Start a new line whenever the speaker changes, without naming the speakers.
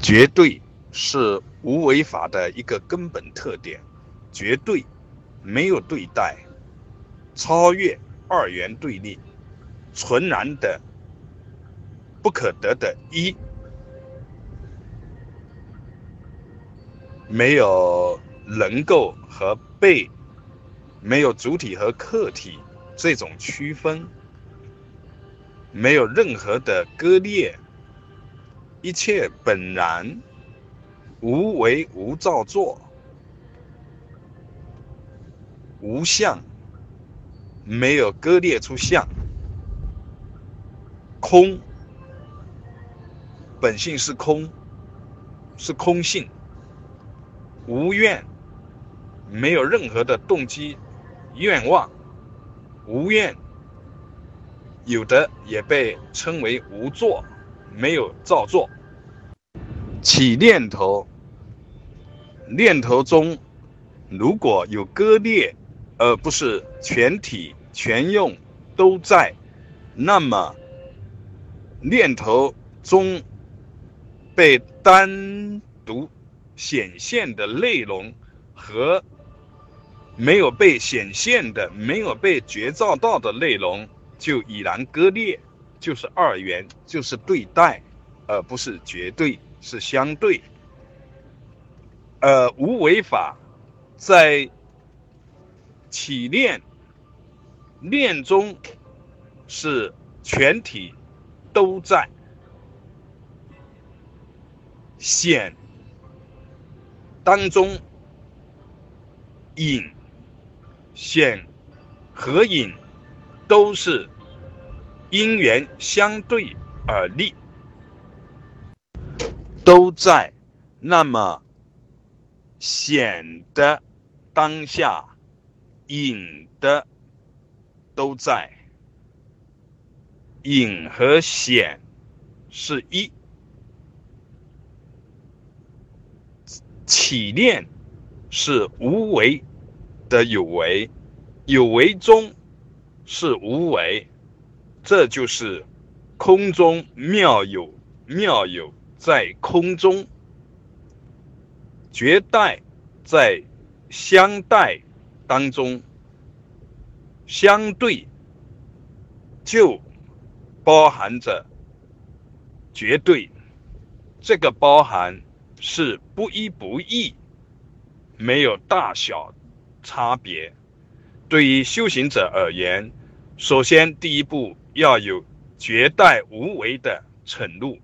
绝对是无为法的一个根本特点，绝对没有对待，超越二元对立，纯然的不可得的一，没有能够和被，没有主体和客体这种区分，没有任何的割裂。一切本然，无为无造作，无相，没有割裂出相，空，本性是空，是空性，无愿，没有任何的动机、愿望，无愿，有的也被称为无作，没有造作。起念头，念头中如果有割裂，而不是全体全用都在，那么念头中被单独显现的内容和没有被显现的、没有被觉照到的内容，就已然割裂，就是二元，就是对待，而不是绝对。是相对，呃，无为法在起念念中是全体都在显当中隐显合隐都是因缘相对而立。都在，那么显的当下，隐的都在，隐和显是一，起念是无为的有为，有为中是无为，这就是空中妙有妙有。在空中，绝代在相待当中，相对就包含着绝对。这个包含是不一不异，没有大小差别。对于修行者而言，首先第一步要有绝代无为的承入。